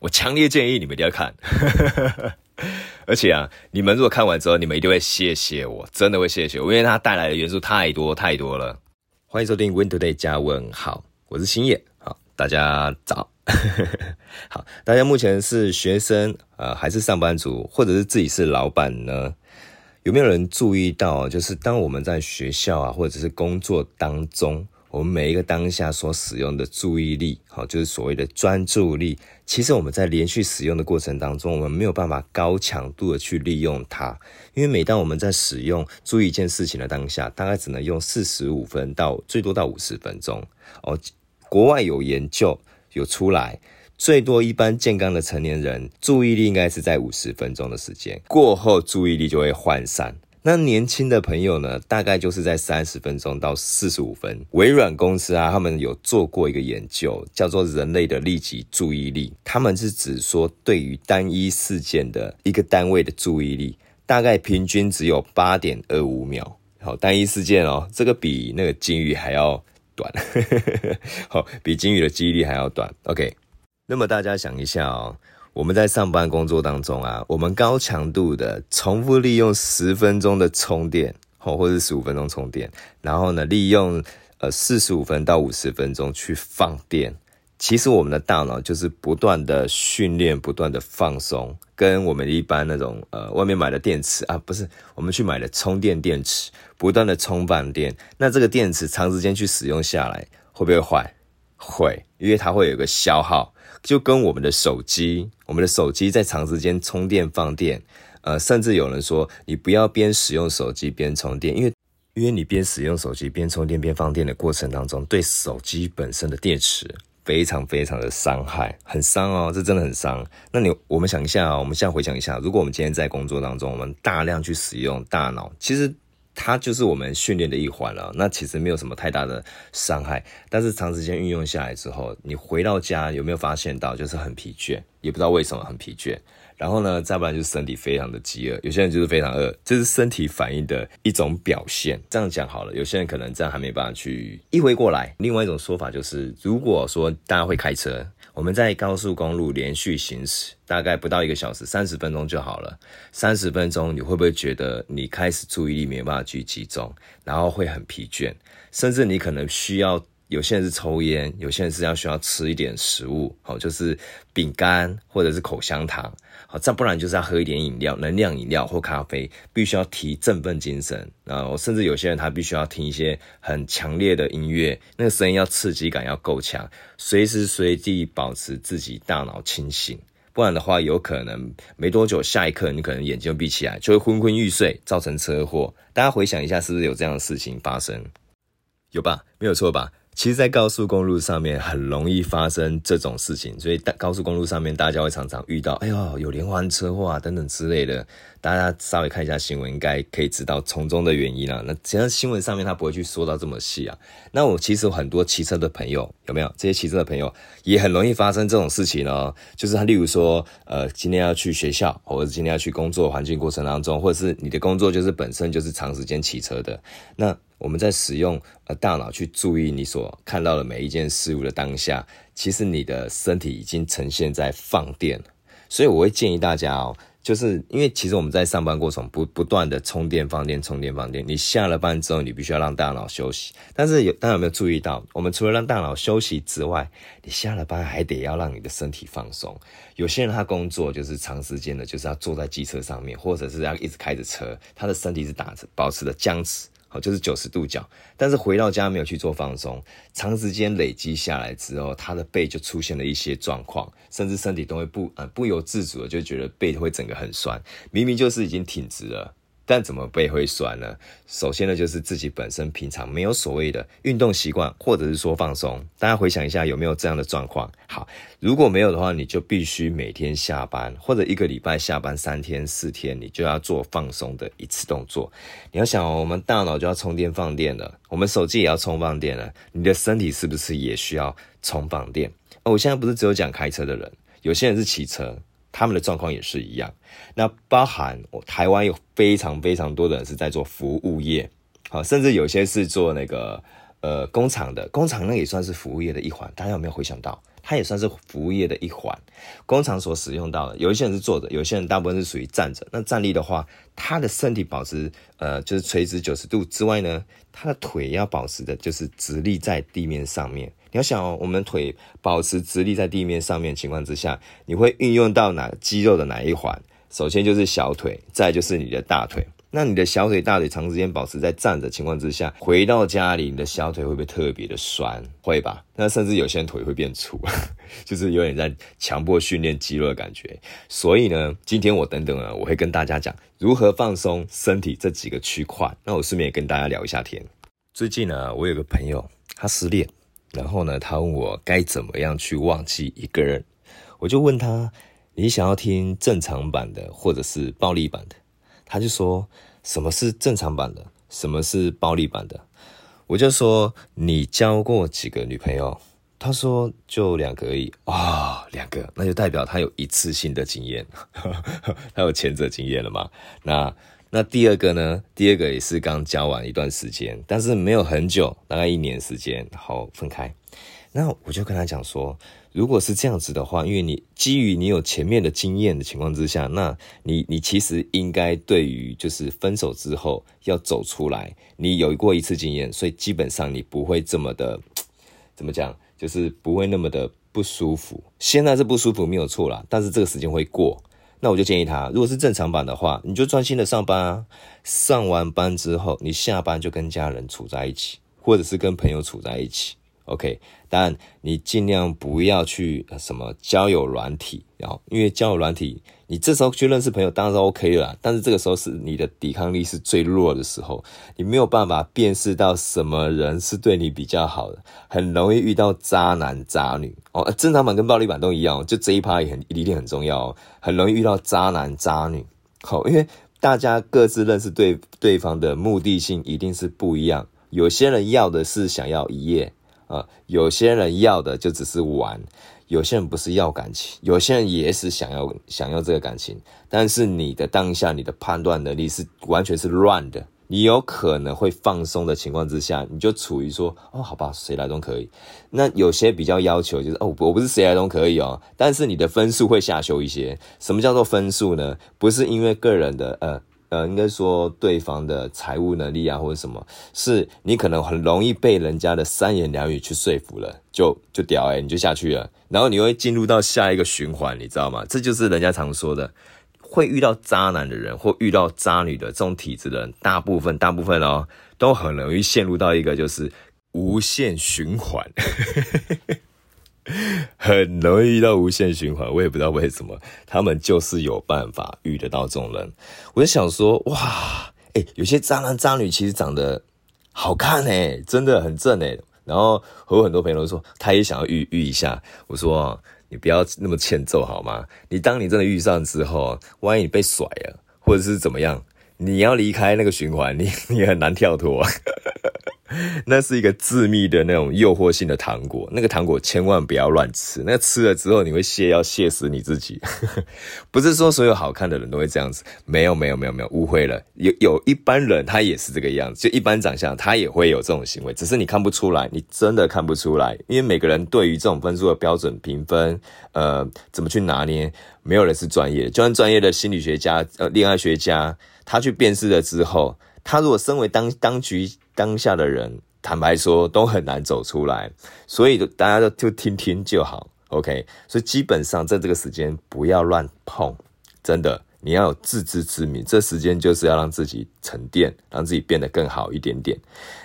我强烈建议你们一定要看。而且啊，你们如果看完之后，你们一定会谢谢我，真的会谢谢我，因为它带来的元素太多太多了。欢迎收听 Win Today 加问号，我是星野，好，大家早。好，大家目前是学生呃，还是上班族，或者是自己是老板呢？有没有人注意到，就是当我们在学校啊，或者是工作当中，我们每一个当下所使用的注意力，好，就是所谓的专注力。其实我们在连续使用的过程当中，我们没有办法高强度的去利用它，因为每当我们在使用注意一件事情的当下，大概只能用四十五分到最多到五十分钟。哦，国外有研究有出来，最多一般健康的成年人注意力应该是在五十分钟的时间，过后注意力就会涣散。那年轻的朋友呢，大概就是在三十分钟到四十五分。微软公司啊，他们有做过一个研究，叫做人类的立即注意力。他们是指说，对于单一事件的一个单位的注意力，大概平均只有八点二五秒。好，单一事件哦，这个比那个金鱼还要短，好，比金鱼的记忆力还要短。OK，那么大家想一下哦。我们在上班工作当中啊，我们高强度的重复利用十分钟的充电，或或者十五分钟充电，然后呢，利用呃四十五分到五十分钟去放电。其实我们的大脑就是不断的训练，不断的放松，跟我们一般那种呃外面买的电池啊，不是我们去买的充电电池，不断的充放电。那这个电池长时间去使用下来，会不会坏？会，因为它会有个消耗。就跟我们的手机，我们的手机在长时间充电放电，呃，甚至有人说你不要边使用手机边充电，因为因为你边使用手机边充电边放电的过程当中，对手机本身的电池非常非常的伤害，很伤哦，这真的很伤。那你我们想一下哦，我们现在回想一下，如果我们今天在工作当中，我们大量去使用大脑，其实。它就是我们训练的一环了，那其实没有什么太大的伤害，但是长时间运用下来之后，你回到家有没有发现到就是很疲倦，也不知道为什么很疲倦，然后呢，再不然就是身体非常的饥饿，有些人就是非常饿，这是身体反应的一种表现。这样讲好了，有些人可能这样还没办法去意会过来。另外一种说法就是，如果说大家会开车。我们在高速公路连续行驶，大概不到一个小时，三十分钟就好了。三十分钟，你会不会觉得你开始注意力没办法去集中，然后会很疲倦，甚至你可能需要。有些人是抽烟，有些人是要需要吃一点食物，好，就是饼干或者是口香糖，再不然就是要喝一点饮料，能量饮料或咖啡，必须要提振奋精神。啊甚至有些人他必须要听一些很强烈的音乐，那个声音要刺激感要够强，随时随地保持自己大脑清醒，不然的话，有可能没多久，下一刻你可能眼睛闭起来，就会昏昏欲睡，造成车祸。大家回想一下，是不是有这样的事情发生？有吧？没有错吧？其实，在高速公路上面很容易发生这种事情，所以大高速公路上面大家会常常遇到，哎呦，有连环车祸啊等等之类的。大家稍微看一下新闻，应该可以知道从中的原因了。那其实新闻上面他不会去说到这么细啊。那我其实很多骑车的朋友，有没有？这些骑车的朋友也很容易发生这种事情哦。就是他，例如说，呃，今天要去学校，或者今天要去工作环境过程当中，或者是你的工作就是本身就是长时间骑车的，那。我们在使用呃大脑去注意你所看到的每一件事物的当下，其实你的身体已经呈现在放电了。所以我会建议大家哦，就是因为其实我们在上班过程不不断的充电放电充电放电，你下了班之后你必须要让大脑休息。但是有大家有没有注意到，我们除了让大脑休息之外，你下了班还得要让你的身体放松。有些人他工作就是长时间的，就是要坐在机车上面，或者是要一直开着车，他的身体是打着保持着僵持。好，就是九十度角，但是回到家没有去做放松，长时间累积下来之后，他的背就出现了一些状况，甚至身体都会不呃不由自主的就觉得背会整个很酸，明明就是已经挺直了。但怎么背会酸呢？首先呢，就是自己本身平常没有所谓的运动习惯，或者是说放松。大家回想一下，有没有这样的状况？好，如果没有的话，你就必须每天下班或者一个礼拜下班三天四天，你就要做放松的一次动作。你要想，我们大脑就要充电放电了，我们手机也要充放电了，你的身体是不是也需要充放电？哦，我现在不是只有讲开车的人，有些人是骑车。他们的状况也是一样，那包含台湾有非常非常多的人是在做服务业，好，甚至有些是做那个呃工厂的，工厂那也算是服务业的一环。大家有没有回想到，它也算是服务业的一环。工厂所使用到的，有一些人是坐着，有些人大部分是属于站着。那站立的话，他的身体保持呃就是垂直九十度之外呢，他的腿要保持的就是直立在地面上面。你要想哦，我们腿保持直立在地面上面情况之下，你会运用到哪肌肉的哪一环？首先就是小腿，再就是你的大腿。那你的小腿、大腿长时间保持在站着情况之下，回到家里，你的小腿会不会特别的酸？会吧？那甚至有些人腿会变粗，就是有点在强迫训练肌肉的感觉。所以呢，今天我等等呢，我会跟大家讲如何放松身体这几个区块。那我顺便也跟大家聊一下天。最近呢，我有个朋友他失恋，然后呢，他问我该怎么样去忘记一个人。我就问他：你想要听正常版的，或者是暴力版的？他就说：“什么是正常版的？什么是暴力版的？”我就说：“你交过几个女朋友？”他说：“就两个而已。”啊，两个，那就代表他有一次性的经验，他有前者经验了嘛？那那第二个呢？第二个也是刚交往一段时间，但是没有很久，大概一年时间，好分开。那我就跟他讲说，如果是这样子的话，因为你基于你有前面的经验的情况之下，那你你其实应该对于就是分手之后要走出来，你有过一次经验，所以基本上你不会这么的 怎么讲，就是不会那么的不舒服。现在是不舒服没有错啦，但是这个时间会过。那我就建议他，如果是正常版的话，你就专心的上班啊，上完班之后，你下班就跟家人处在一起，或者是跟朋友处在一起。OK，但你尽量不要去什么交友软体，然后因为交友软体，你这时候去认识朋友当然是 OK 了，但是这个时候是你的抵抗力是最弱的时候，你没有办法辨识到什么人是对你比较好的，很容易遇到渣男渣女哦。正常版跟暴力版都一样，就这一趴也很一定很重要哦，很容易遇到渣男渣女。好，因为大家各自认识对对方的目的性一定是不一样，有些人要的是想要一夜。呃，有些人要的就只是玩，有些人不是要感情，有些人也是想要想要这个感情，但是你的当下你的判断能力是完全是乱的，你有可能会放松的情况之下，你就处于说哦，好吧，谁来都可以。那有些比较要求就是哦，我不是谁来都可以哦，但是你的分数会下修一些。什么叫做分数呢？不是因为个人的呃。呃，应该说对方的财务能力啊，或者什么，是你可能很容易被人家的三言两语去说服了，就就屌哎、欸，你就下去了，然后你会进入到下一个循环，你知道吗？这就是人家常说的，会遇到渣男的人或遇到渣女的这种体质的人，大部分大部分哦，都很容易陷入到一个就是无限循环。很容易遇到无限循环，我也不知道为什么，他们就是有办法遇得到这种人。我就想说，哇，哎、有些渣男渣女其实长得好看呢、真的很正呢、然后和很多朋友都说，他也想要遇遇一下。我说，你不要那么欠揍好吗？你当你真的遇上之后，万一你被甩了，或者是怎么样，你要离开那个循环，你 你很难跳脱。那是一个致密的那种诱惑性的糖果，那个糖果千万不要乱吃，那吃了之后你会泻要泻死你自己。不是说所有好看的人都会这样子，没有没有没有没有误会了，有有一般人他也是这个样子，就一般长相他也会有这种行为，只是你看不出来，你真的看不出来，因为每个人对于这种分数的标准评分，呃，怎么去拿捏，没有人是专业，就算专业的心理学家、呃，恋爱学家，他去辨识了之后，他如果身为当当局。当下的人，坦白说都很难走出来，所以大家都就听听就好，OK。所以基本上在这个时间不要乱碰，真的，你要有自知之明。这时间就是要让自己沉淀，让自己变得更好一点点。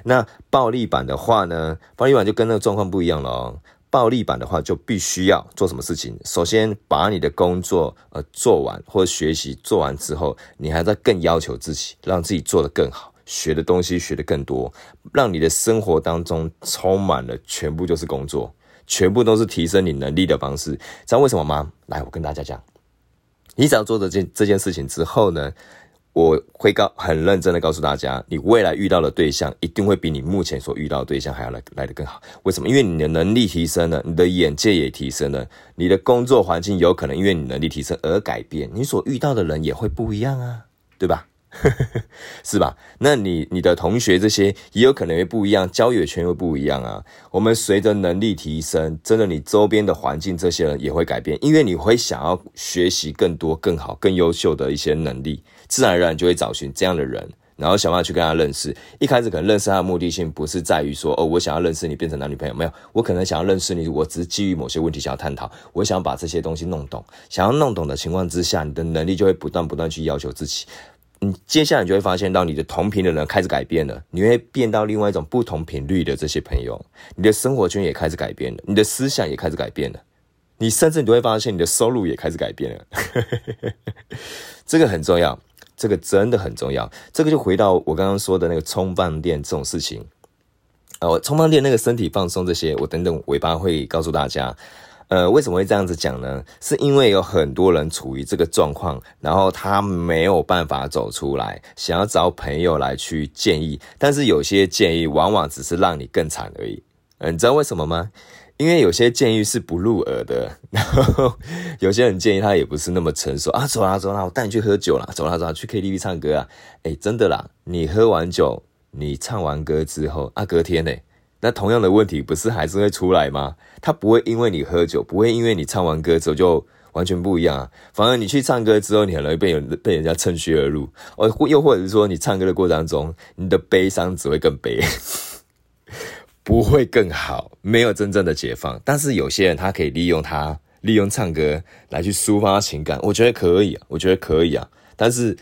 那暴力版的话呢？暴力版就跟那个状况不一样了。暴力版的话就必须要做什么事情？首先把你的工作呃做完，或者学习做完之后，你还在更要求自己，让自己做得更好。学的东西学的更多，让你的生活当中充满了全部就是工作，全部都是提升你能力的方式。知道为什么吗？来，我跟大家讲，你只要做这这件事情之后呢，我会告很认真的告诉大家，你未来遇到的对象一定会比你目前所遇到的对象还要来来得更好。为什么？因为你的能力提升了，你的眼界也提升了，你的工作环境有可能因为你能力提升而改变，你所遇到的人也会不一样啊，对吧？是吧？那你你的同学这些也有可能会不一样，交友圈又不一样啊。我们随着能力提升，真的，你周边的环境这些人也会改变，因为你会想要学习更多、更好、更优秀的一些能力，自然而然就会找寻这样的人。然后想办法去跟他认识。一开始可能认识他的目的性不是在于说，哦，我想要认识你变成男女朋友，没有，我可能想要认识你，我只是基于某些问题想要探讨，我想把这些东西弄懂。想要弄懂的情况之下，你的能力就会不断不断去要求自己。你接下来你就会发现到你的同频的人开始改变了，你会变到另外一种不同频率的这些朋友，你的生活圈也开始改变了，你的思想也开始改变了，你甚至你都会发现你的收入也开始改变了。这个很重要。这个真的很重要，这个就回到我刚刚说的那个充放电这种事情，呃，充放电那个身体放松这些，我等等尾巴会告诉大家，呃，为什么会这样子讲呢？是因为有很多人处于这个状况，然后他没有办法走出来，想要找朋友来去建议，但是有些建议往往只是让你更惨而已，呃，你知道为什么吗？因为有些建议是不入耳的，然后有些人建议他也不是那么成熟啊，走啦走啦，我带你去喝酒啦，走啦走啦，去 KTV 唱歌啊，诶，真的啦，你喝完酒，你唱完歌之后啊，隔天呢，那同样的问题不是还是会出来吗？他不会因为你喝酒，不会因为你唱完歌之后就完全不一样啊，反而你去唱歌之后，你很容易被人被人家趁虚而入，哦，又或者是说你唱歌的过程当中，你的悲伤只会更悲。不会更好，没有真正的解放。但是有些人他可以利用他，利用唱歌来去抒发情感，我觉得可以啊，我觉得可以啊。但是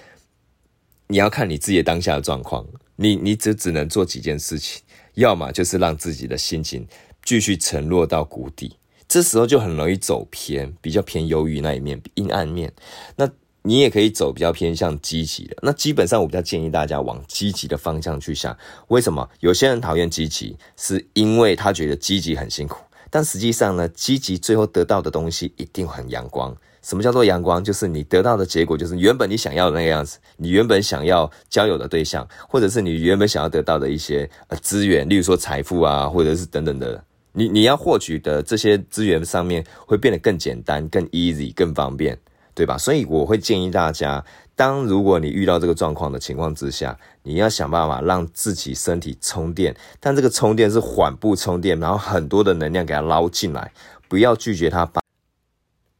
你要看你自己当下的状况，你你只只能做几件事情，要么就是让自己的心情继续沉落到谷底，这时候就很容易走偏，比较偏忧郁那一面，阴暗面。那你也可以走比较偏向积极的，那基本上我比较建议大家往积极的方向去想。为什么？有些人讨厌积极，是因为他觉得积极很辛苦。但实际上呢，积极最后得到的东西一定很阳光。什么叫做阳光？就是你得到的结果，就是原本你想要的那个样子，你原本想要交友的对象，或者是你原本想要得到的一些呃资源，例如说财富啊，或者是等等的，你你要获取的这些资源上面会变得更简单、更 easy、更方便。对吧？所以我会建议大家，当如果你遇到这个状况的情况之下，你要想办法让自己身体充电，但这个充电是缓步充电，然后很多的能量给它捞进来，不要拒绝它，把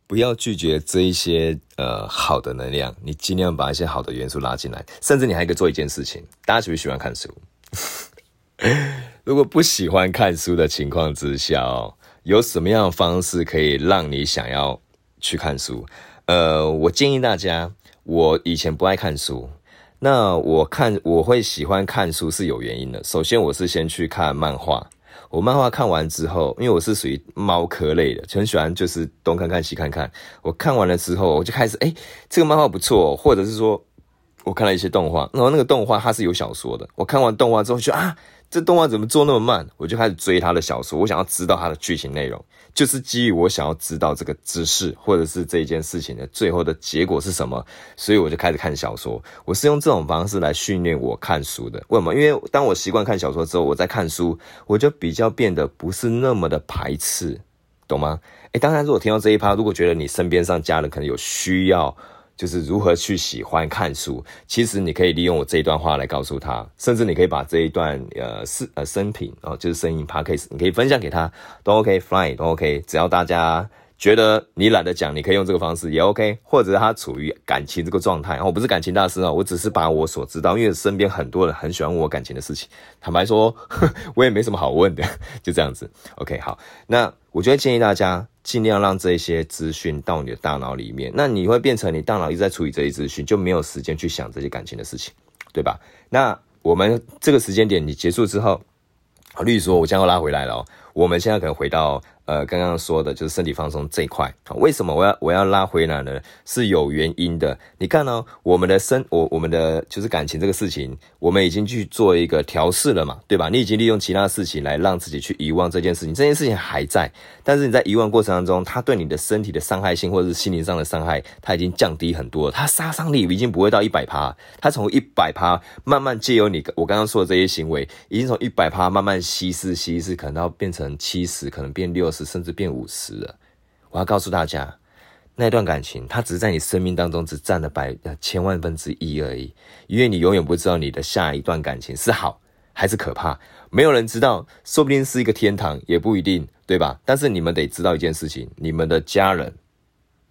不要拒绝这一些呃好的能量，你尽量把一些好的元素拉进来，甚至你还可以做一件事情，大家喜不喜欢看书？如果不喜欢看书的情况之下哦，有什么样的方式可以让你想要去看书？呃，我建议大家，我以前不爱看书，那我看我会喜欢看书是有原因的。首先，我是先去看漫画，我漫画看完之后，因为我是属于猫科类的，很喜欢就是东看看西看看。我看完了之后，我就开始，诶，这个漫画不错，或者是说，我看了一些动画，然后那个动画它是有小说的，我看完动画之后就啊。这动画怎么做那么慢？我就开始追他的小说，我想要知道他的剧情内容，就是基于我想要知道这个知识或者是这一件事情的最后的结果是什么，所以我就开始看小说。我是用这种方式来训练我看书的。为什么？因为当我习惯看小说之后，我在看书，我就比较变得不是那么的排斥，懂吗？诶，当然，如果听到这一趴，如果觉得你身边上家人可能有需要。就是如何去喜欢看书，其实你可以利用我这一段话来告诉他，甚至你可以把这一段呃视呃声频哦，就是声音 podcast，你可以分享给他，都 OK，fine 都 OK，只要大家觉得你懒得讲，你可以用这个方式也 OK，或者他处于感情这个状态，我不是感情大师啊，我只是把我所知道，因为身边很多人很喜欢问我感情的事情，坦白说，我也没什么好问的，就这样子，OK，好，那我就会建议大家。尽量让这些资讯到你的大脑里面，那你会变成你大脑一直在处理这些资讯，就没有时间去想这些感情的事情，对吧？那我们这个时间点你结束之后，例如说我将要拉回来了，我们现在可能回到。呃，刚刚说的就是身体放松这一块，为什么我要我要拉回来呢？是有原因的。你看哦，我们的身，我我们的就是感情这个事情，我们已经去做一个调试了嘛，对吧？你已经利用其他事情来让自己去遗忘这件事情，这件事情还在，但是你在遗忘过程当中，它对你的身体的伤害性或者是心灵上的伤害，它已经降低很多了，它杀伤力已经不会到一百趴，它从一百趴慢慢借由你我刚刚说的这些行为，已经从一百趴慢慢稀释稀释，可能到变成七十，可能变六十。甚至变五十了。我要告诉大家，那段感情，它只是在你生命当中只占了百千万分之一而已，因为你永远不知道你的下一段感情是好还是可怕，没有人知道，说不定是一个天堂，也不一定，对吧？但是你们得知道一件事情，你们的家人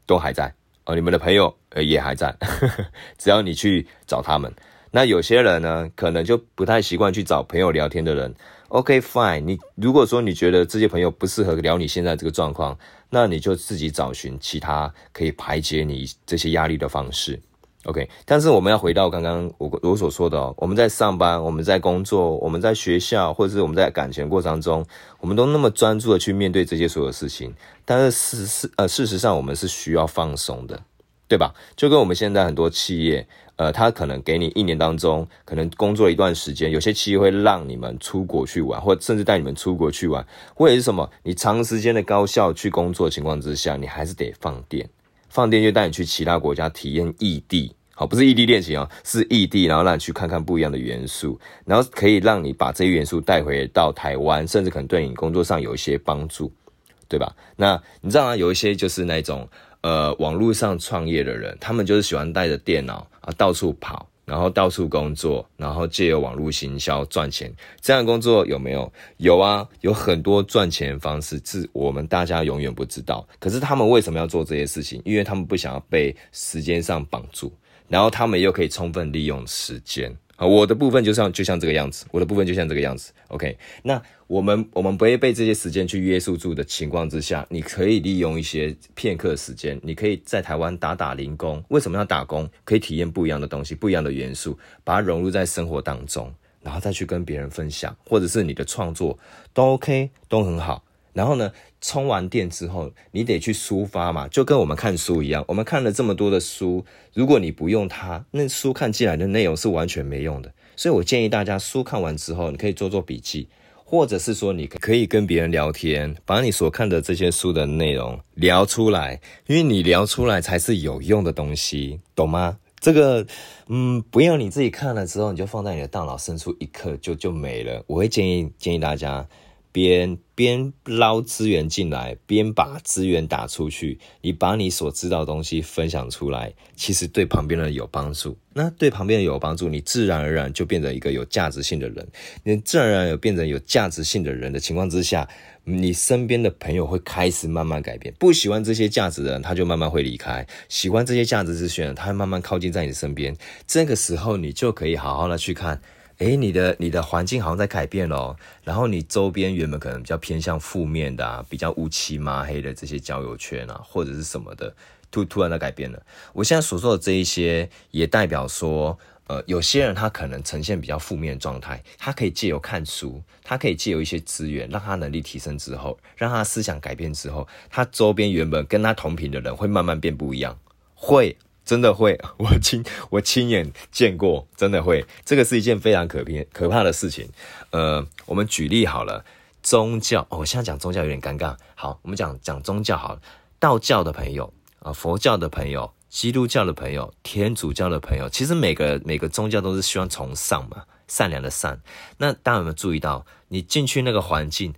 都还在，哦，你们的朋友也还在，只要你去找他们。那有些人呢，可能就不太习惯去找朋友聊天的人。OK fine，你如果说你觉得这些朋友不适合聊你现在这个状况，那你就自己找寻其他可以排解你这些压力的方式。OK，但是我们要回到刚刚我我所说的哦，我们在上班，我们在工作，我们在学校，或者是我们在感情过程中，我们都那么专注的去面对这些所有事情，但是事实呃事实上我们是需要放松的，对吧？就跟我们现在很多企业。呃，他可能给你一年当中，可能工作一段时间，有些企业会让你们出国去玩，或甚至带你们出国去玩，或者是什么，你长时间的高效去工作情况之下，你还是得放电，放电就带你去其他国家体验异地，好，不是异地恋情哦，是异地，然后让你去看看不一样的元素，然后可以让你把这些元素带回到台湾，甚至可能对你工作上有一些帮助，对吧？那你知道吗？有一些就是那种。呃，网络上创业的人，他们就是喜欢带着电脑啊到处跑，然后到处工作，然后借由网络行销赚钱。这样的工作有没有？有啊，有很多赚钱方式是我们大家永远不知道。可是他们为什么要做这些事情？因为他们不想要被时间上绑住，然后他们又可以充分利用时间。啊，我的部分就像就像这个样子，我的部分就像这个样子。OK，那我们我们不会被这些时间去约束住的情况之下，你可以利用一些片刻时间，你可以在台湾打打零工。为什么要打工？可以体验不一样的东西，不一样的元素，把它融入在生活当中，然后再去跟别人分享，或者是你的创作都 OK，都很好。然后呢，充完电之后，你得去抒发嘛，就跟我们看书一样。我们看了这么多的书，如果你不用它，那书看进来的内容是完全没用的。所以我建议大家，书看完之后，你可以做做笔记，或者是说，你可以跟别人聊天，把你所看的这些书的内容聊出来，因为你聊出来才是有用的东西，懂吗？这个，嗯，不要你自己看了之后，你就放在你的大脑深处，一刻就就没了。我会建议建议大家。边边捞资源进来，边把资源打出去。你把你所知道的东西分享出来，其实对旁边的人有帮助。那对旁边人有帮助，你自然而然就变成一个有价值性的人。你自然而然有变成有价值性的人的情况之下，你身边的朋友会开始慢慢改变。不喜欢这些价值的人，他就慢慢会离开；喜欢这些价值之选，他会慢慢靠近在你身边。这个时候，你就可以好好的去看。诶，你的你的环境好像在改变咯，然后你周边原本可能比较偏向负面的啊，比较乌漆嘛黑的这些交友圈啊，或者是什么的，突突然的改变了。我现在所说的这一些，也代表说，呃，有些人他可能呈现比较负面的状态，他可以借由看书，他可以借由一些资源，让他能力提升之后，让他思想改变之后，他周边原本跟他同频的人会慢慢变不一样，会。真的会，我亲我亲眼见过，真的会，这个是一件非常可怕可怕的事情。呃，我们举例好了，宗教哦，我现在讲宗教有点尴尬。好，我们讲讲宗教好了，道教的朋友啊，佛教的朋友，基督教的朋友，天主教的朋友，其实每个每个宗教都是希望崇尚嘛，善良的善。那大家有没有注意到，你进去那个环境？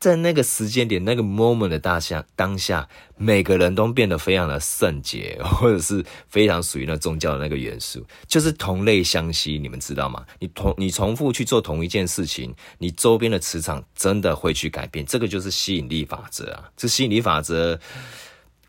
在那个时间点，那个 moment 的大下当下，每个人都变得非常的圣洁，或者是非常属于那宗教的那个元素，就是同类相吸。你们知道吗？你同你重复去做同一件事情，你周边的磁场真的会去改变。这个就是吸引力法则啊！这吸引力法则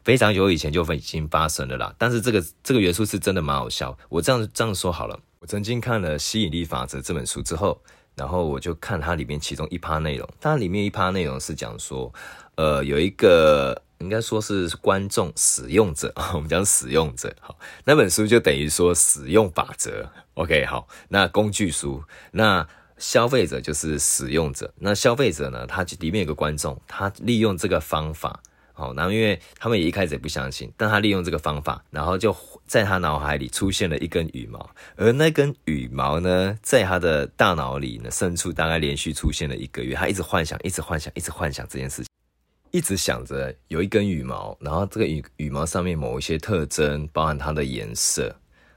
非常久以前就已经发生了啦。但是这个这个元素是真的蛮好笑。我这样这样说好了，我曾经看了《吸引力法则》这本书之后。然后我就看它里面其中一趴内容，它里面一趴内容是讲说，呃，有一个应该说是观众使用者，我们讲使用者，好，那本书就等于说使用法则，OK，好，那工具书，那消费者就是使用者，那消费者呢，他里面有个观众，他利用这个方法。好，然后因为他们也一开始也不相信，但他利用这个方法，然后就在他脑海里出现了一根羽毛，而那根羽毛呢，在他的大脑里呢深处大概连续出现了一个月，他一直幻想，一直幻想，一直幻想这件事情，一直想着有一根羽毛，然后这个羽羽毛上面某一些特征，包含它的颜色，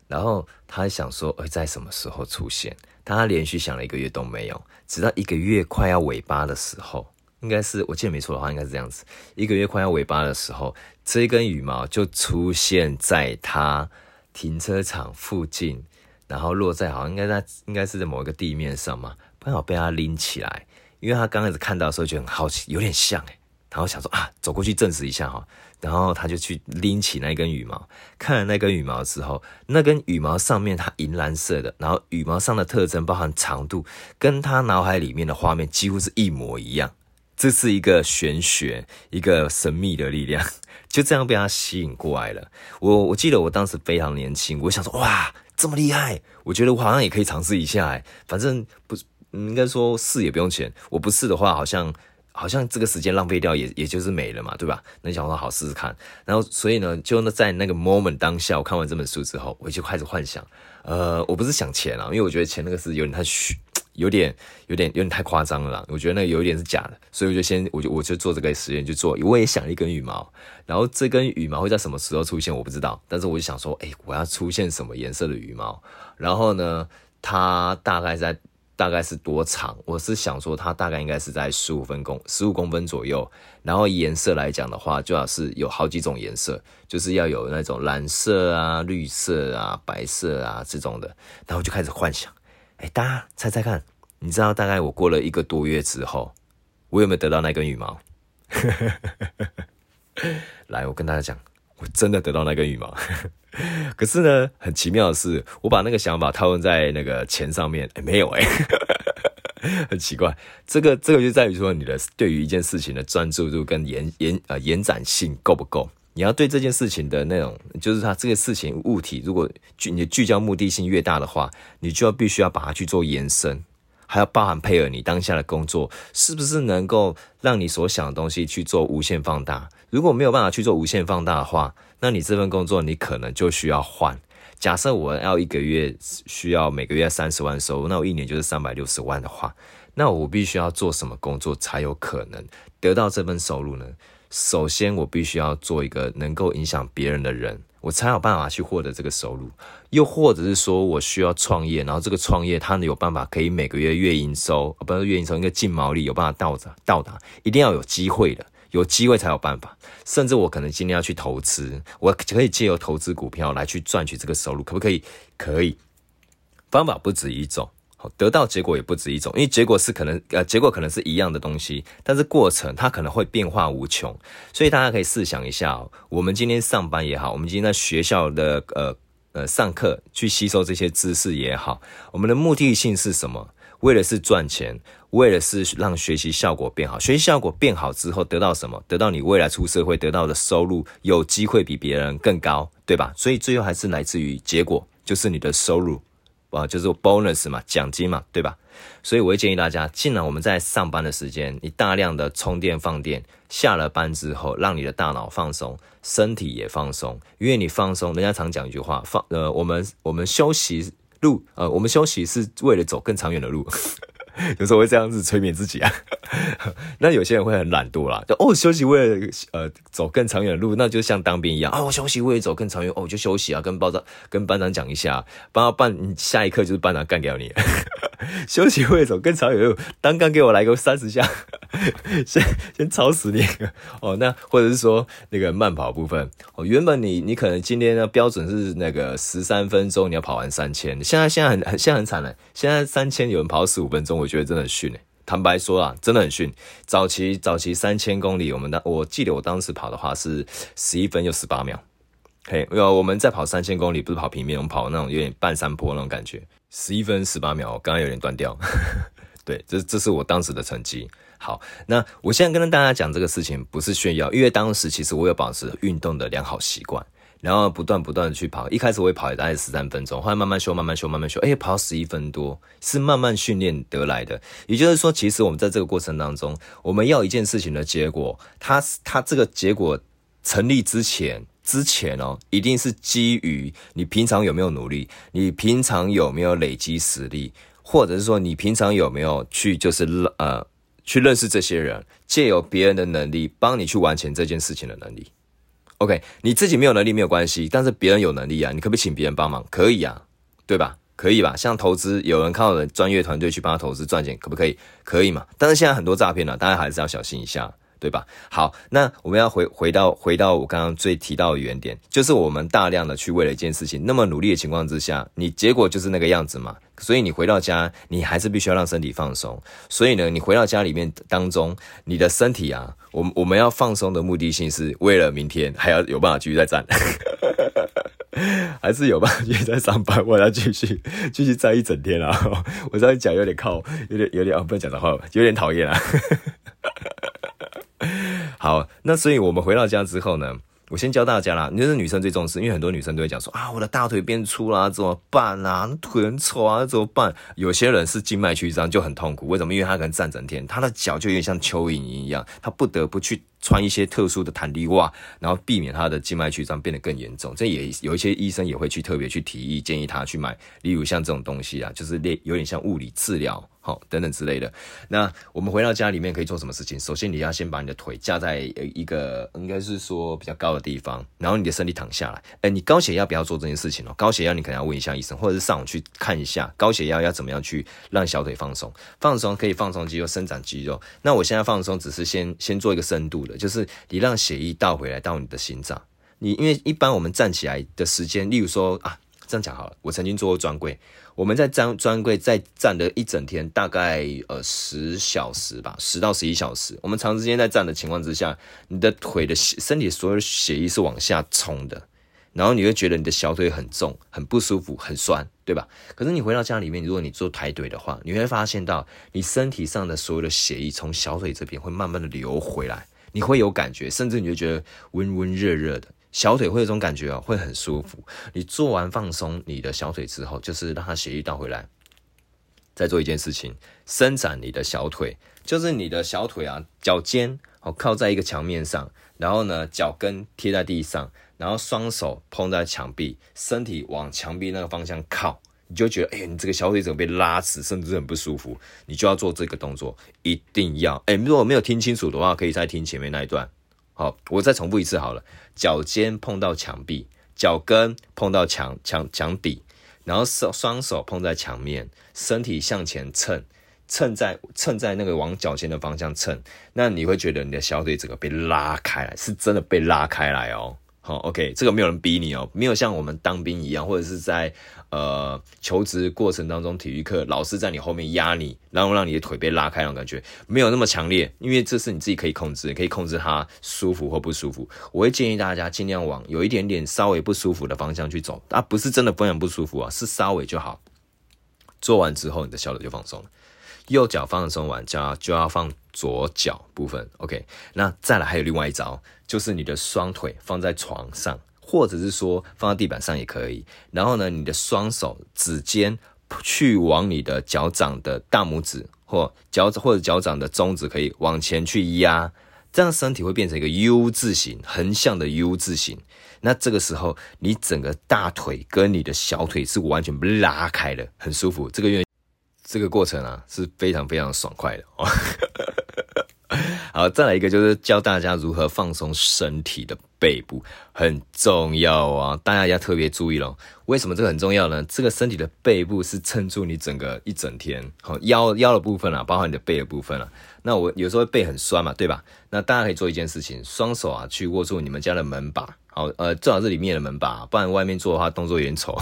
然后他想说，会在什么时候出现？但他连续想了一个月都没有，直到一个月快要尾巴的时候。应该是我记得没错的话，应该是这样子。一个月快要尾巴的时候，这一根羽毛就出现在他停车场附近，然后落在好像应该在应该是在某一个地面上嘛，刚好被他拎起来，因为他刚开始看到的时候就很好奇，有点像诶，然后想说啊，走过去证实一下哈。然后他就去拎起那根羽毛，看了那根羽毛之后，那根羽毛上面它银蓝色的，然后羽毛上的特征包含长度，跟他脑海里面的画面几乎是一模一样。这是一个玄学，一个神秘的力量，就这样被他吸引过来了。我我记得我当时非常年轻，我想说哇，这么厉害，我觉得我好像也可以尝试一下哎，反正不是应该说试也不用钱，我不试的话好像。好像这个时间浪费掉也也就是没了嘛，对吧？那想说好试试看，然后所以呢，就那在那个 moment 当下，我看完这本书之后，我就开始幻想，呃，我不是想钱啊，因为我觉得钱那个是有点太虚，有点有点有点太夸张了，我觉得那有一点是假的，所以我就先我就我就做这个实验就做，我也想一根羽毛，然后这根羽毛会在什么时候出现我不知道，但是我就想说，哎，我要出现什么颜色的羽毛，然后呢，它大概在。大概是多长？我是想说，它大概应该是在十五分公十五公分左右。然后颜色来讲的话，最好是有好几种颜色，就是要有那种蓝色啊、绿色啊、白色啊这种的。然后就开始幻想，哎，大家猜猜看，你知道大概我过了一个多月之后，我有没有得到那根羽毛？来，我跟大家讲，我真的得到那根羽毛。可是呢，很奇妙的是，我把那个想法套用在那个钱上面，欸、没有哎、欸，很奇怪。这个这个就在于说，你的对于一件事情的专注度跟延延呃延展性够不够？你要对这件事情的那种，就是它这个事情物体，如果聚你的聚焦目的性越大的话，你就要必须要把它去做延伸，还要包含配合你当下的工作，是不是能够让你所想的东西去做无限放大？如果没有办法去做无限放大的话，那你这份工作你可能就需要换。假设我要一个月需要每个月三十万收入，那我一年就是三百六十万的话，那我必须要做什么工作才有可能得到这份收入呢？首先，我必须要做一个能够影响别人的人，我才有办法去获得这个收入。又或者是说我需要创业，然后这个创业它有办法可以每个月月营收，不是月营收，应该净毛利有办法到达到达，一定要有机会的。有机会才有办法，甚至我可能今天要去投资，我可以借由投资股票来去赚取这个收入，可不可以？可以，方法不止一种，得到结果也不止一种，因为结果是可能呃，结果可能是一样的东西，但是过程它可能会变化无穷，所以大家可以试想一下，我们今天上班也好，我们今天在学校的呃呃上课去吸收这些知识也好，我们的目的性是什么？为的是赚钱。为了是让学习效果变好，学习效果变好之后得到什么？得到你未来出社会得到的收入有机会比别人更高，对吧？所以最后还是来自于结果，就是你的收入啊，就是 bonus 嘛，奖金嘛，对吧？所以我会建议大家，既然我们在上班的时间，你大量的充电放电，下了班之后，让你的大脑放松，身体也放松，因为你放松，人家常讲一句话，放呃，我们我们休息路呃，我们休息是为了走更长远的路。有时候会这样子催眠自己啊，那有些人会很懒惰啦，就哦休息为了呃走更长远的路，那就像当兵一样。啊，我、哦、休息为了走更长远，哦我就休息啊，跟班长跟班长讲一下，班长班下一刻就是班长干掉你，休息为了走更长远的路，当刚给我来个三十下，先先操死你。哦，那或者是说那个慢跑部分。哦，原本你你可能今天的标准是那个十三分钟你要跑完三千，现在现在很很现在很惨了，现在三千有人跑十五分钟。我觉得真的很逊诶，坦白说啊，真的很逊。早期早期三千公里，我们当我记得我当时跑的话是十一分又十八秒。嘿，因为我们在跑三千公里，不是跑平面，我们跑那种有点半山坡那种感觉，十一分十八秒，刚刚有点断掉。对，这这是我当时的成绩。好，那我现在跟大家讲这个事情不是炫耀，因为当时其实我有保持运动的良好习惯。然后不断不断的去跑，一开始我会跑大概十三分钟，后来慢慢修，慢慢修，慢慢修，哎，跑到十一分多，是慢慢训练得来的。也就是说，其实我们在这个过程当中，我们要一件事情的结果，它它这个结果成立之前，之前哦，一定是基于你平常有没有努力，你平常有没有累积实力，或者是说你平常有没有去就是呃去认识这些人，借由别人的能力帮你去完成这件事情的能力。OK，你自己没有能力没有关系，但是别人有能力啊，你可不可以请别人帮忙？可以啊，对吧？可以吧？像投资，有人靠着专业团队去帮他投资赚钱，可不可以？可以嘛？但是现在很多诈骗呢，大家还是要小心一下。对吧？好，那我们要回回到回到我刚刚最提到的原点，就是我们大量的去为了一件事情那么努力的情况之下，你结果就是那个样子嘛。所以你回到家，你还是必须要让身体放松。所以呢，你回到家里面当中，你的身体啊，我们我们要放松的目的性是为了明天还要有办法继续再战，还是有办法继续再上班，我要继续继续站一整天啊！我这样讲有点靠，有点有点啊，不能讲的话，有点讨厌啊。好，那所以我们回到家之后呢，我先教大家啦。你就是女生最重视，因为很多女生都会讲说啊，我的大腿变粗啦，怎么办啊？腿很丑啊，怎么办？有些人是静脉曲张就很痛苦，为什么？因为他可能站整天，他的脚就有点像蚯蚓一样，他不得不去穿一些特殊的弹力袜，然后避免他的静脉曲张变得更严重。这也有一些医生也会去特别去提议，建议他去买，例如像这种东西啊，就是练有点像物理治疗。好，等等之类的。那我们回到家里面可以做什么事情？首先，你要先把你的腿架在一个应该是说比较高的地方，然后你的身体躺下来。哎，你高血压不要做这件事情哦。高血压你可能要问一下医生，或者是上网去看一下高血压要怎么样去让小腿放松。放松可以放松肌肉，伸展肌肉。那我现在放松只是先先做一个深度的，就是你让血液倒回来到你的心脏。你因为一般我们站起来的时间，例如说啊，这样讲好了，我曾经做过专柜。我们在专专柜在站了一整天，大概呃十小时吧，十到十一小时。我们长时间在站的情况之下，你的腿的身体所有的血液是往下冲的，然后你会觉得你的小腿很重，很不舒服，很酸，对吧？可是你回到家里面，如果你做抬腿的话，你会发现到你身体上的所有的血液从小腿这边会慢慢的流回来，你会有感觉，甚至你就觉得温温热热的。小腿会有这种感觉哦，会很舒服。你做完放松你的小腿之后，就是让它血液倒回来，再做一件事情，伸展你的小腿，就是你的小腿啊，脚尖哦靠在一个墙面上，然后呢脚跟贴在地上，然后双手碰在墙壁，身体往墙壁那个方向靠，你就觉得哎、你这个小腿怎么被拉直，甚至很不舒服，你就要做这个动作，一定要。哎、如果没有听清楚的话，可以再听前面那一段。好，我再重复一次好了。脚尖碰到墙壁，脚跟碰到墙墙墙底，然后手双手碰在墙面，身体向前蹭，蹭在蹭在那个往脚尖的方向蹭，那你会觉得你的小腿整个被拉开来，是真的被拉开来哦。好，OK，这个没有人逼你哦，没有像我们当兵一样，或者是在呃求职过程当中，体育课老师在你后面压你，然后让你的腿被拉开那种感觉，没有那么强烈，因为这是你自己可以控制，可以控制它舒服或不舒服。我会建议大家尽量往有一点点稍微不舒服的方向去走，啊，不是真的非常不舒服啊，是稍微就好。做完之后，你的小腿就放松了。右脚放松完，就要就要放左脚部分，OK。那再来还有另外一招，就是你的双腿放在床上，或者是说放在地板上也可以。然后呢，你的双手指尖去往你的脚掌的大拇指或脚或者脚掌的中指，可以往前去压，这样身体会变成一个 U 字形，横向的 U 字形。那这个时候，你整个大腿跟你的小腿是完全被拉开的，很舒服。这个月。这个过程啊是非常非常爽快的哦。好，再来一个就是教大家如何放松身体的背部，很重要啊，大家要特别注意咯。为什么这个很重要呢？这个身体的背部是撑住你整个一整天，好，腰腰的部分啊，包括你的背的部分啊。那我有时候背很酸嘛，对吧？那大家可以做一件事情，双手啊去握住你们家的门把。好，呃，最好是里面的门把，不然外面做的话动作有点丑，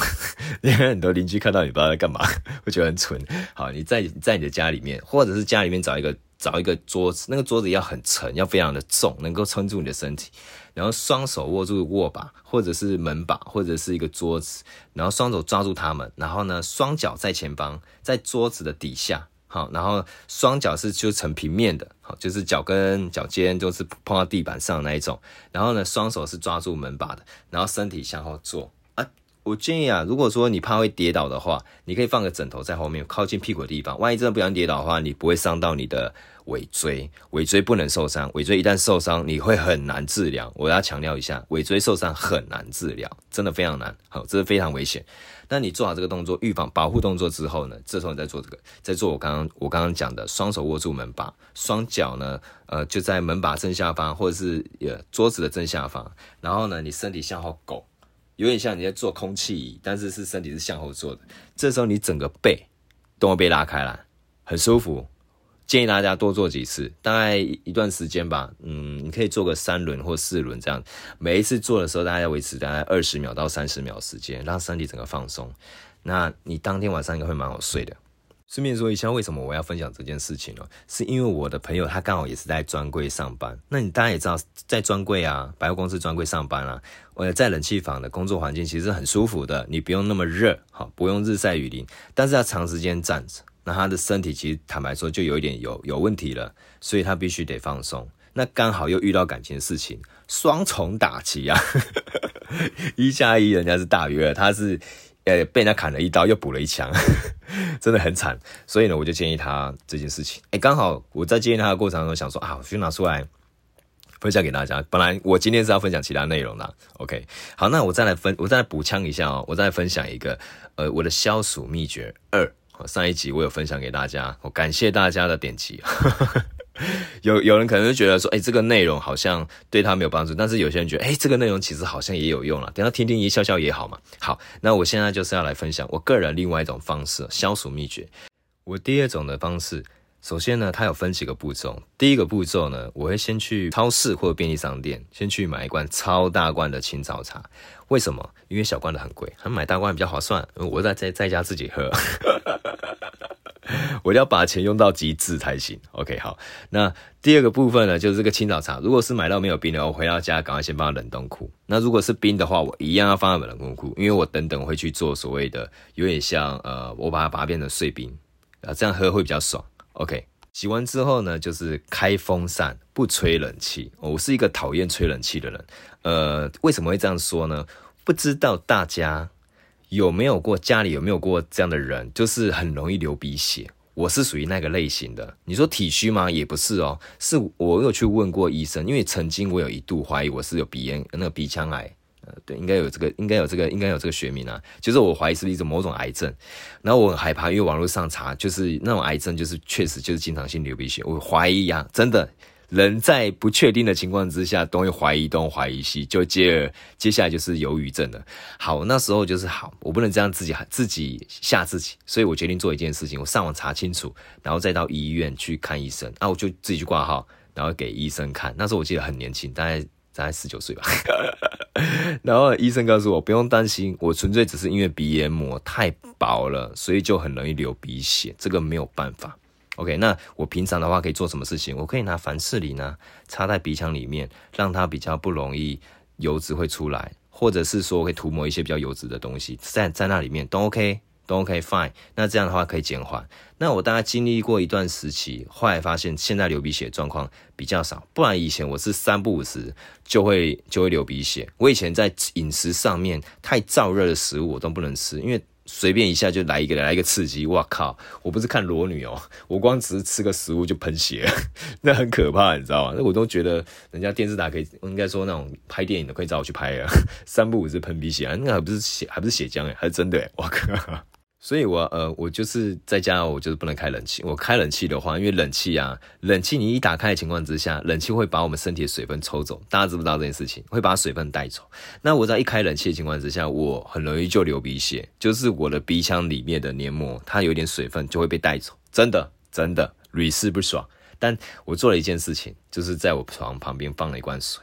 因为很多邻居看到你不知道在干嘛，会觉得很蠢。好，你在在你的家里面，或者是家里面找一个找一个桌子，那个桌子要很沉，要非常的重，能够撑住你的身体。然后双手握住握把，或者是门把，或者是一个桌子，然后双手抓住它们，然后呢，双脚在前方，在桌子的底下。好，然后双脚是就成平面的，好，就是脚跟脚尖都是碰到地板上那一种。然后呢，双手是抓住门把的，然后身体向后坐。啊，我建议啊，如果说你怕会跌倒的话，你可以放个枕头在后面，靠近屁股的地方。万一真的不想跌倒的话，你不会伤到你的。尾椎，尾椎不能受伤。尾椎一旦受伤，你会很难治疗。我要强调一下，尾椎受伤很难治疗，真的非常难。好，这是非常危险。那你做好这个动作，预防保护动作之后呢，这时候你再做这个，再做我刚刚我刚刚讲的，双手握住门把，双脚呢，呃，就在门把正下方，或者是呃桌子的正下方。然后呢，你身体向后拱。有点像你在做空气椅，但是是身体是向后坐的。这时候你整个背都会被拉开来，很舒服。建议大家多做几次，大概一段时间吧。嗯，你可以做个三轮或四轮这样。每一次做的时候，大概要维持大概二十秒到三十秒时间，让身体整个放松。那你当天晚上应该会蛮好睡的。顺便说一下，为什么我要分享这件事情呢？是因为我的朋友他刚好也是在专柜上班。那你大家也知道，在专柜啊，百货公司专柜上班啊，我，在冷气房的工作环境其实很舒服的，你不用那么热，好，不用日晒雨淋，但是要长时间站着。那他的身体其实坦白说就有一点有有问题了，所以他必须得放松。那刚好又遇到感情的事情，双重打击啊！一加一人家是大于二，他是呃被人家砍了一刀又补了一枪，真的很惨。所以呢，我就建议他这件事情。哎，刚好我在建议他的过程中想说啊，我就拿出来分享给大家。本来我今天是要分享其他内容的，OK。好，那我再来分，我再来补枪一下哦，我再来分享一个呃我的消暑秘诀二。上一集我有分享给大家，我感谢大家的点击。有有人可能就觉得说，哎、这个内容好像对他没有帮助，但是有些人觉得，哎、这个内容其实好像也有用了，等下听听一笑笑也好嘛。好，那我现在就是要来分享我个人另外一种方式，消暑秘诀。我第二种的方式。首先呢，它有分几个步骤。第一个步骤呢，我会先去超市或者便利商店，先去买一罐超大罐的青草茶。为什么？因为小罐的很贵，还买大罐比较划算。我在在在家自己喝，我要把钱用到极致才行。OK，好。那第二个部分呢，就是这个青草茶。如果是买到没有冰的，我回到家赶快先放在冷冻库。那如果是冰的话，我一样要放在冷冻库，因为我等等会去做所谓的有点像呃，我把它把它变成碎冰啊，这样喝会比较爽。OK，洗完之后呢，就是开风扇，不吹冷气。我是一个讨厌吹冷气的人。呃，为什么会这样说呢？不知道大家有没有过，家里有没有过这样的人，就是很容易流鼻血。我是属于那个类型的。你说体虚吗？也不是哦，是我有去问过医生，因为曾经我有一度怀疑我是有鼻炎，那个鼻腔癌。对，应该有这个，应该有这个，应该有这个学名啊。就是我怀疑是一种某种癌症，然后我很害怕，因为网络上查，就是那种癌症，就是确实就是经常性流鼻血。我怀疑啊，真的，人在不确定的情况之下，都会怀疑东怀疑西，就接着接下来就是忧郁症了。好，那时候就是好，我不能这样自己自己吓自己，所以我决定做一件事情，我上网查清楚，然后再到医院去看医生。那我就自己去挂号，然后给医生看。那时候我记得很年轻，大概大概十九岁吧。然后医生告诉我不用担心，我纯粹只是因为鼻黏膜太薄了，所以就很容易流鼻血，这个没有办法。OK，那我平常的话可以做什么事情？我可以拿凡士林呢，插在鼻腔里面，让它比较不容易油脂会出来，或者是说我可以涂抹一些比较油脂的东西在在那里面都 OK。都 OK fine，那这样的话可以减缓。那我大概经历过一段时期，后来发现现在流鼻血状况比较少，不然以前我是三不五时就会就会流鼻血。我以前在饮食上面太燥热的食物我都不能吃，因为随便一下就来一个来一个刺激，哇靠！我不是看裸女哦，我光只是吃个食物就喷血，那很可怕，你知道吗？那我都觉得人家电视台可以，应该说那种拍电影的可以找我去拍啊，三不五时喷鼻血啊，那还不是血，还不是血浆哎，还是真的哎，我靠！所以我，呃，我就是在家，我就是不能开冷气。我开冷气的话，因为冷气啊，冷气你一打开的情况之下，冷气会把我们身体的水分抽走。大家知不知道这件事情？会把水分带走。那我在一开冷气的情况之下，我很容易就流鼻血，就是我的鼻腔里面的黏膜，它有点水分就会被带走。真的，真的屡试不爽。但我做了一件事情，就是在我床旁边放了一罐水，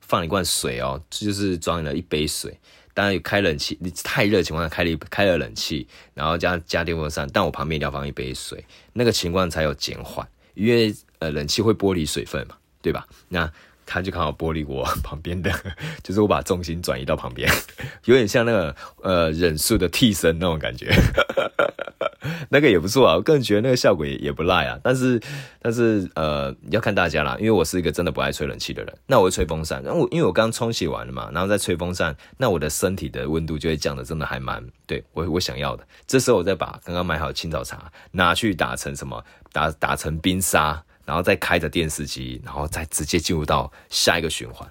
放了一罐水哦，就是装了一杯水。当然有开冷气，你太热情况下开了开了冷气，然后加加电风扇，但我旁边要放一杯水，那个情况才有减缓，因为呃冷气会剥离水分嘛，对吧？那他就刚好玻璃我旁边的，就是我把重心转移到旁边，有点像那个呃忍术的替身那种感觉。那个也不错啊，我个人觉得那个效果也也不赖啊。但是，但是呃，要看大家啦，因为我是一个真的不爱吹冷气的人。那我会吹风扇，然后我因为我刚冲洗完了嘛，然后再吹风扇，那我的身体的温度就会降得真的还蛮对我我想要的。这时候我再把刚刚买好的青草茶拿去打成什么，打打成冰沙，然后再开着电视机，然后再直接进入到下一个循环。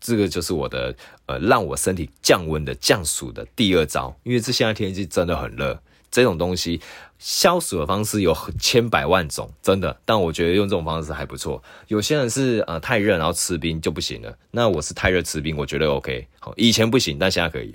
这个就是我的呃，让我身体降温的降暑的第二招。因为这现在天气真的很热。这种东西消暑的方式有千百万种，真的。但我觉得用这种方式还不错。有些人是呃太热然后吃冰就不行了，那我是太热吃冰，我觉得 OK。好，以前不行，但现在可以，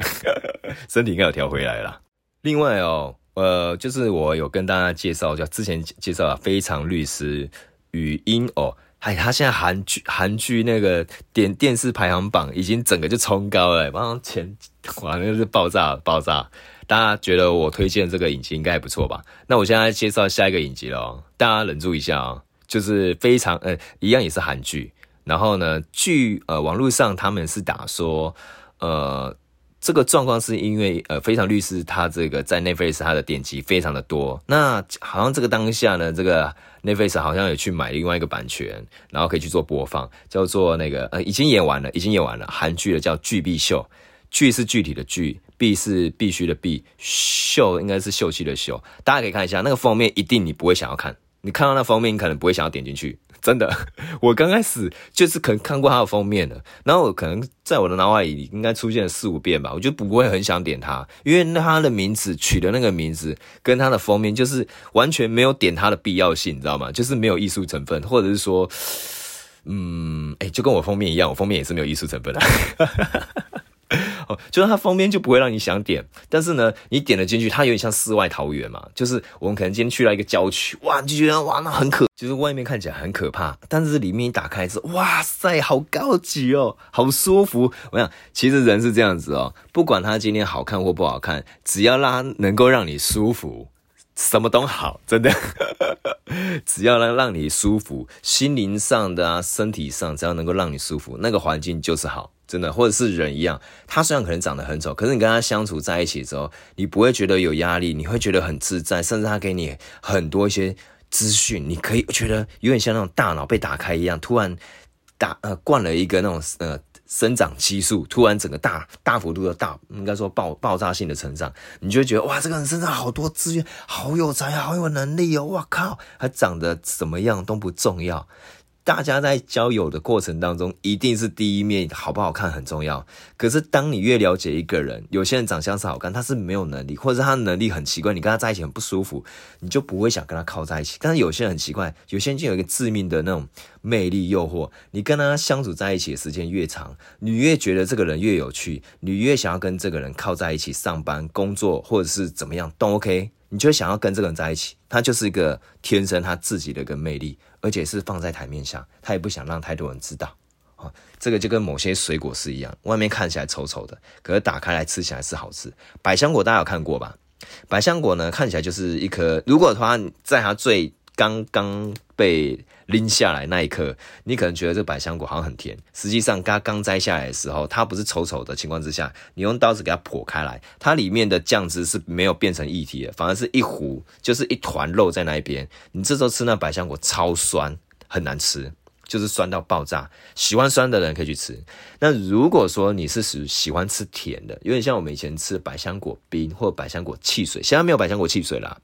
身体应该有调回来了。另外哦，呃，就是我有跟大家介绍，就之前介绍了《非常律师语音》哦。哎，他现在韩剧韩剧那个电电视排行榜已经整个就冲高了，马上前哇，那是爆炸爆炸！大家觉得我推荐这个影集应该还不错吧？那我现在介绍下一个影集了，大家忍住一下啊、哦，就是非常呃，一样也是韩剧。然后呢，据呃网络上他们是打说，呃。这个状况是因为呃，非常律师他这个在 Netflix 他的点击非常的多，那好像这个当下呢，这个 n e t f l i 好像有去买另外一个版权，然后可以去做播放，叫做那个呃，已经演完了，已经演完了，韩剧的叫《巨必秀》，巨是具体的巨，必是必须的必，秀应该是秀气的秀，大家可以看一下那个封面，一定你不会想要看，你看到那封面，你可能不会想要点进去。真的，我刚开始就是可能看过他的封面的，然后我可能在我的脑海里应该出现了四五遍吧，我就不会很想点他，因为那他的名字取的那个名字跟他的封面就是完全没有点他的必要性，你知道吗？就是没有艺术成分，或者是说，嗯，哎、就跟我封面一样，我封面也是没有艺术成分的。哦，就是它封面就不会让你想点，但是呢，你点了进去，它有点像世外桃源嘛。就是我们可能今天去了一个郊区，哇，你就觉得哇，那很可，就是外面看起来很可怕，但是里面一打开之后，哇塞，好高级哦，好舒服。我想，其实人是这样子哦，不管它今天好看或不好看，只要它能够让你舒服，什么都好，真的。只要能让你舒服，心灵上的啊，身体上，只要能够让你舒服，那个环境就是好。真的，或者是人一样，他虽然可能长得很丑，可是你跟他相处在一起之后，你不会觉得有压力，你会觉得很自在，甚至他给你很多一些资讯，你可以觉得有点像那种大脑被打开一样，突然打呃灌了一个那种呃生长激素，突然整个大大幅度的大，应该说爆爆炸性的成长，你就会觉得哇，这个人身上好多资源，好有才，好有能力哦，哇靠，他长得怎么样都不重要。大家在交友的过程当中，一定是第一面好不好看很重要。可是当你越了解一个人，有些人长相是好看，他是没有能力，或者是他能力很奇怪，你跟他在一起很不舒服，你就不会想跟他靠在一起。但是有些人很奇怪，有些人就有一个致命的那种魅力诱惑，你跟他相处在一起的时间越长，你越觉得这个人越有趣，你越想要跟这个人靠在一起上班、工作或者是怎么样都 OK。你就想要跟这个人在一起，他就是一个天生他自己的一个魅力，而且是放在台面下，他也不想让太多人知道。啊，这个就跟某些水果是一样，外面看起来丑丑的，可是打开来吃起来是好吃。百香果大家有看过吧？百香果呢，看起来就是一颗，如果它在它最刚刚被拎下来那一刻，你可能觉得这百香果好像很甜。实际上，刚刚摘下来的时候，它不是丑丑的情况之下，你用刀子给它剖开来，它里面的酱汁是没有变成液体的，反而是一糊，就是一团肉在那一边。你这时候吃那百香果超酸，很难吃，就是酸到爆炸。喜欢酸的人可以去吃。那如果说你是属喜欢吃甜的，有点像我们以前吃百香果冰或百香果汽水，现在没有百香果汽水啦。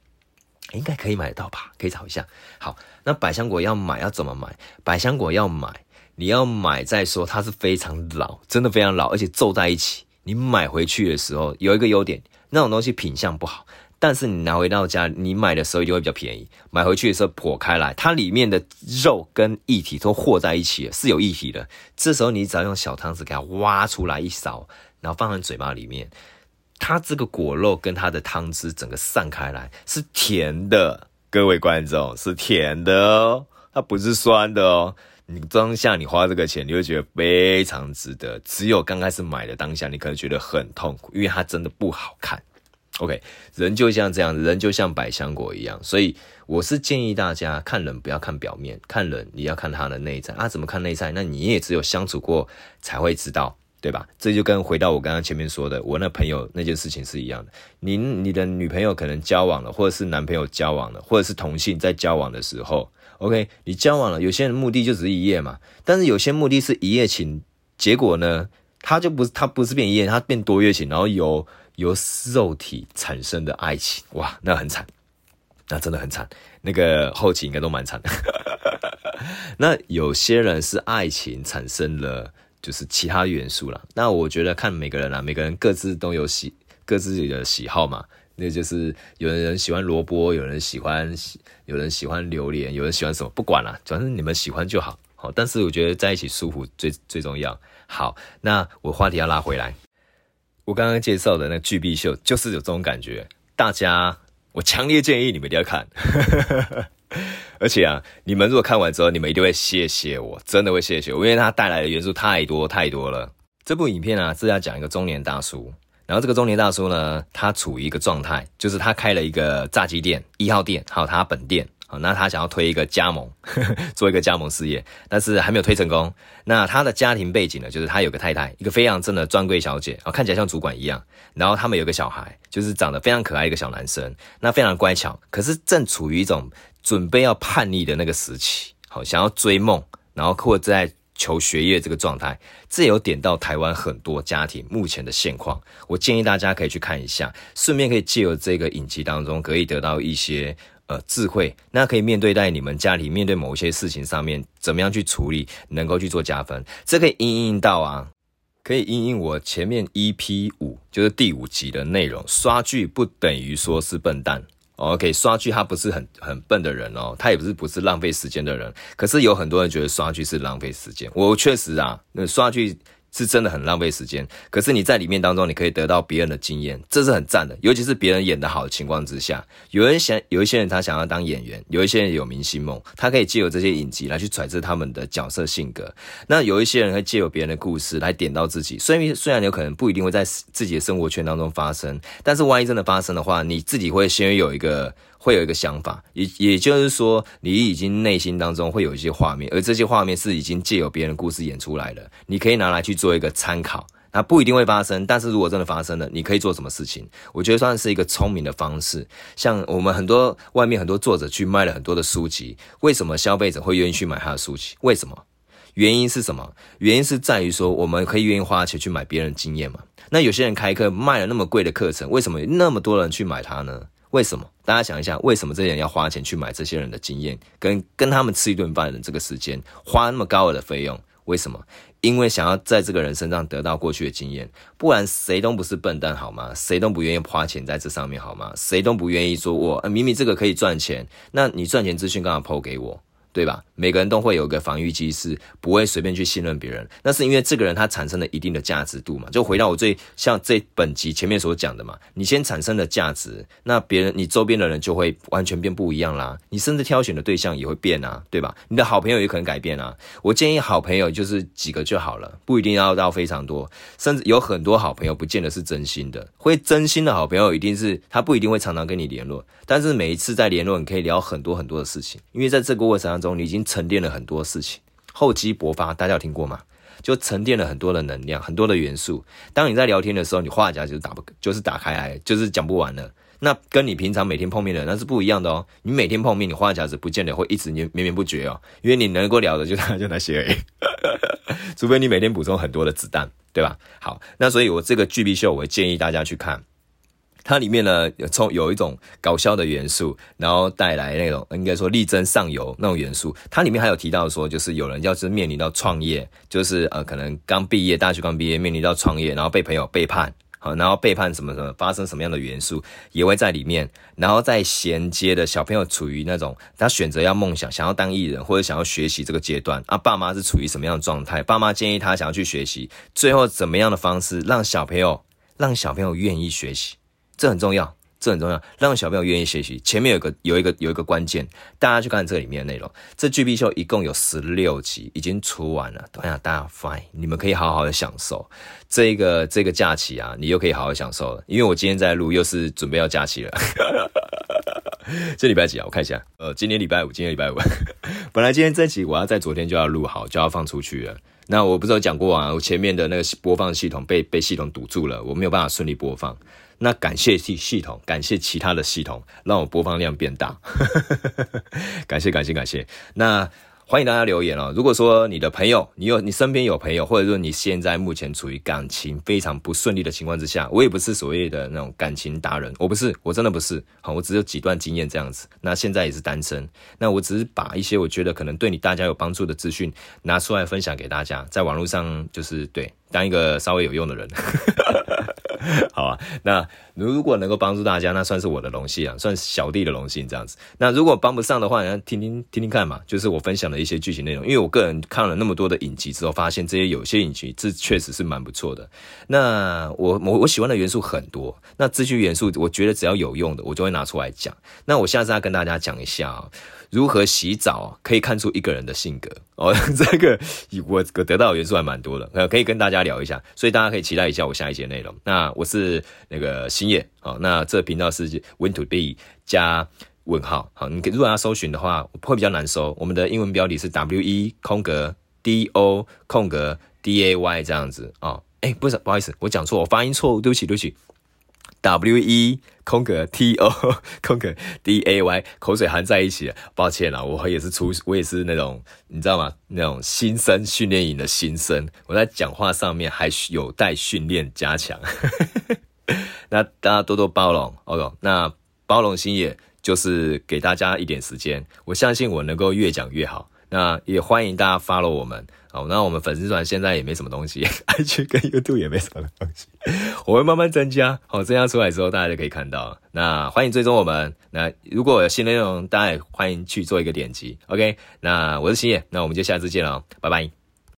应该可以买得到吧？可以找一下。好，那百香果要买要怎么买？百香果要买，你要买再说，它是非常老，真的非常老，而且皱在一起。你买回去的时候有一个优点，那种东西品相不好，但是你拿回到家，你买的时候就会比较便宜。买回去的时候剖开来，它里面的肉跟液体都和在一起，是有液体的。这时候你只要用小汤匙给它挖出来一勺，然后放在嘴巴里面。它这个果肉跟它的汤汁整个散开来是甜的，各位观众是甜的哦，它不是酸的哦。你当下你花这个钱，你会觉得非常值得。只有刚开始买的当下，你可能觉得很痛苦，因为它真的不好看。OK，人就像这样，人就像百香果一样，所以我是建议大家看人不要看表面，看人你要看他的内在啊。怎么看内在？那你也只有相处过才会知道。对吧？这就跟回到我刚刚前面说的，我那朋友那件事情是一样的。您你的女朋友可能交往了，或者是男朋友交往了，或者是同性在交往的时候，OK，你交往了，有些人目的就只是一夜嘛，但是有些目的是一夜情，结果呢，他就不是他不是变一夜，他变多月情，然后由由肉体产生的爱情，哇，那很惨，那真的很惨，那个后期应该都蛮惨的。那有些人是爱情产生了。就是其他元素啦，那我觉得看每个人啦，每个人各自都有喜，各自己的喜好嘛。那就是有的人喜欢萝卜，有人喜欢，有人喜欢榴莲，有人喜欢什么，不管了，反正你们喜欢就好。好，但是我觉得在一起舒服最最重要。好，那我话题要拉回来，我刚刚介绍的那个巨壁秀就是有这种感觉。大家，我强烈建议你们一定要看。而且啊，你们如果看完之后，你们一定会谢谢我，真的会谢谢我，因为它带来的元素太多太多了。这部影片啊，是要讲一个中年大叔。然后这个中年大叔呢，他处于一个状态，就是他开了一个炸鸡店，一号店，还有他本店，好，那他想要推一个加盟，做一个加盟事业，但是还没有推成功。那他的家庭背景呢，就是他有个太太，一个非常正的专柜小姐，啊，看起来像主管一样。然后他们有个小孩，就是长得非常可爱一个小男生，那非常乖巧，可是正处于一种准备要叛逆的那个时期，好，想要追梦，然后或在。求学业这个状态，这有点到台湾很多家庭目前的现况。我建议大家可以去看一下，顺便可以借由这个影集当中，可以得到一些呃智慧。那可以面对在你们家里面对某一些事情上面，怎么样去处理，能够去做加分。这可以应应到啊，可以应应我前面 EP 五，就是第五集的内容。刷剧不等于说是笨蛋。OK，刷剧他不是很很笨的人哦，他也不是不是浪费时间的人。可是有很多人觉得刷剧是浪费时间，我确实啊，那刷剧。是真的很浪费时间，可是你在里面当中，你可以得到别人的经验，这是很赞的。尤其是别人演得好的情况之下，有人想，有一些人他想要当演员，有一些人有明星梦，他可以借由这些影集来去揣测他们的角色性格。那有一些人会借由别人的故事来点到自己，虽然虽然有可能不一定会在自己的生活圈当中发生，但是万一真的发生的话，你自己会先有一个。会有一个想法，也也就是说，你已经内心当中会有一些画面，而这些画面是已经借由别人故事演出来的，你可以拿来去做一个参考。那不一定会发生，但是如果真的发生了，你可以做什么事情？我觉得算是一个聪明的方式。像我们很多外面很多作者去卖了很多的书籍，为什么消费者会愿意去买他的书籍？为什么？原因是什么？原因是在于说，我们可以愿意花钱去买别人的经验嘛。那有些人开课卖了那么贵的课程，为什么那么多人去买它呢？为什么？大家想一下，为什么这些人要花钱去买这些人的经验，跟跟他们吃一顿饭的这个时间，花那么高额的费用？为什么？因为想要在这个人身上得到过去的经验，不然谁都不是笨蛋，好吗？谁都不愿意花钱在这上面，好吗？谁都不愿意说我，明明这个可以赚钱，那你赚钱资讯干嘛抛给我。对吧？每个人都会有一个防御机制，不会随便去信任别人。那是因为这个人他产生了一定的价值度嘛。就回到我最像这本集前面所讲的嘛，你先产生了价值，那别人你周边的人就会完全变不一样啦。你甚至挑选的对象也会变啊，对吧？你的好朋友也可能改变啊。我建议好朋友就是几个就好了，不一定要到非常多。甚至有很多好朋友不见得是真心的，会真心的好朋友一定是他不一定会常常跟你联络，但是每一次在联络，你可以聊很多很多的事情，因为在这个过程当中。你已经沉淀了很多事情，厚积薄发，大家有听过吗？就沉淀了很多的能量，很多的元素。当你在聊天的时候，你话匣就打不，就是打开来，就是讲不完了。那跟你平常每天碰面的那是不一样的哦。你每天碰面，你话匣子不见得会一直绵绵绵不绝哦，因为你能够聊的就就那些而已，除非你每天补充很多的子弹，对吧？好，那所以我这个巨壁秀，我建议大家去看。它里面呢有从有一种搞笑的元素，然后带来那种应该说力争上游那种元素。它里面还有提到说，就是有人要是面临到创业，就是呃可能刚毕业，大学刚毕业，面临到创业，然后被朋友背叛，好，然后背叛什么什么，发生什么样的元素也会在里面。然后再衔接的小朋友处于那种他选择要梦想，想要当艺人或者想要学习这个阶段啊，爸妈是处于什么样的状态？爸妈建议他想要去学习，最后怎么样的方式让小朋友让小朋友愿意学习？这很重要，这很重要，让小朋友愿意学习。前面有个有一个有一个关键，大家去看这里面的内容。这巨壁秀一共有十六集，已经出完了。等下大家 fine，你们可以好好的享受这个这个假期啊，你又可以好好享受了。因为我今天在录，又是准备要假期了。这礼拜几啊？我看一下，呃，今天礼拜五，今天礼拜五。本来今天这集我要在昨天就要录好，就要放出去了。那我不是有讲过啊，我前面的那个播放系统被被系统堵住了，我没有办法顺利播放。那感谢系系统，感谢其他的系统，让我播放量变大。感谢感谢感谢。那欢迎大家留言哦。如果说你的朋友，你有你身边有朋友，或者说你现在目前处于感情非常不顺利的情况之下，我也不是所谓的那种感情达人，我不是，我真的不是。好，我只有几段经验这样子。那现在也是单身。那我只是把一些我觉得可能对你大家有帮助的资讯拿出来分享给大家，在网络上就是对。当一个稍微有用的人。好啊，那如果能够帮助大家，那算是我的荣幸啊，算是小弟的荣幸这样子。那如果帮不上的话，你听听听听看嘛，就是我分享的一些剧情内容。因为我个人看了那么多的影集之后，发现这些有些影集这确实是蛮不错的。那我我我喜欢的元素很多，那这些元素我觉得只要有用的，我就会拿出来讲。那我下次要跟大家讲一下啊。如何洗澡可以看出一个人的性格哦？这个我得到的元素还蛮多的，可以跟大家聊一下，所以大家可以期待一下我下一节内容。那我是那个星野哦，那这频道是 Win to be 加问号好，你如果要搜寻的话会比较难搜，我们的英文标题是 W E 空格 D O 空格 D A Y 这样子哦。哎，不是，不好意思，我讲错，我发音错误，对不起，对不起。W E 空格 T O 空格 D A Y 口水含在一起，抱歉啦，我也是出，我也是那种你知道吗？那种新生训练营的新生，我在讲话上面还有待训练加强。那大家多多包容，OK？那包容心野就是给大家一点时间，我相信我能够越讲越好。那也欢迎大家 follow 我们。好，那我们粉丝团现在也没什么东西，IG 跟 YouTube 也没什么东西，我会慢慢增加。好，增加出来之后，大家就可以看到。那欢迎追踪我们。那如果有新内容，大家也欢迎去做一个点击。OK，那我是星野，那我们就下次见了，拜拜。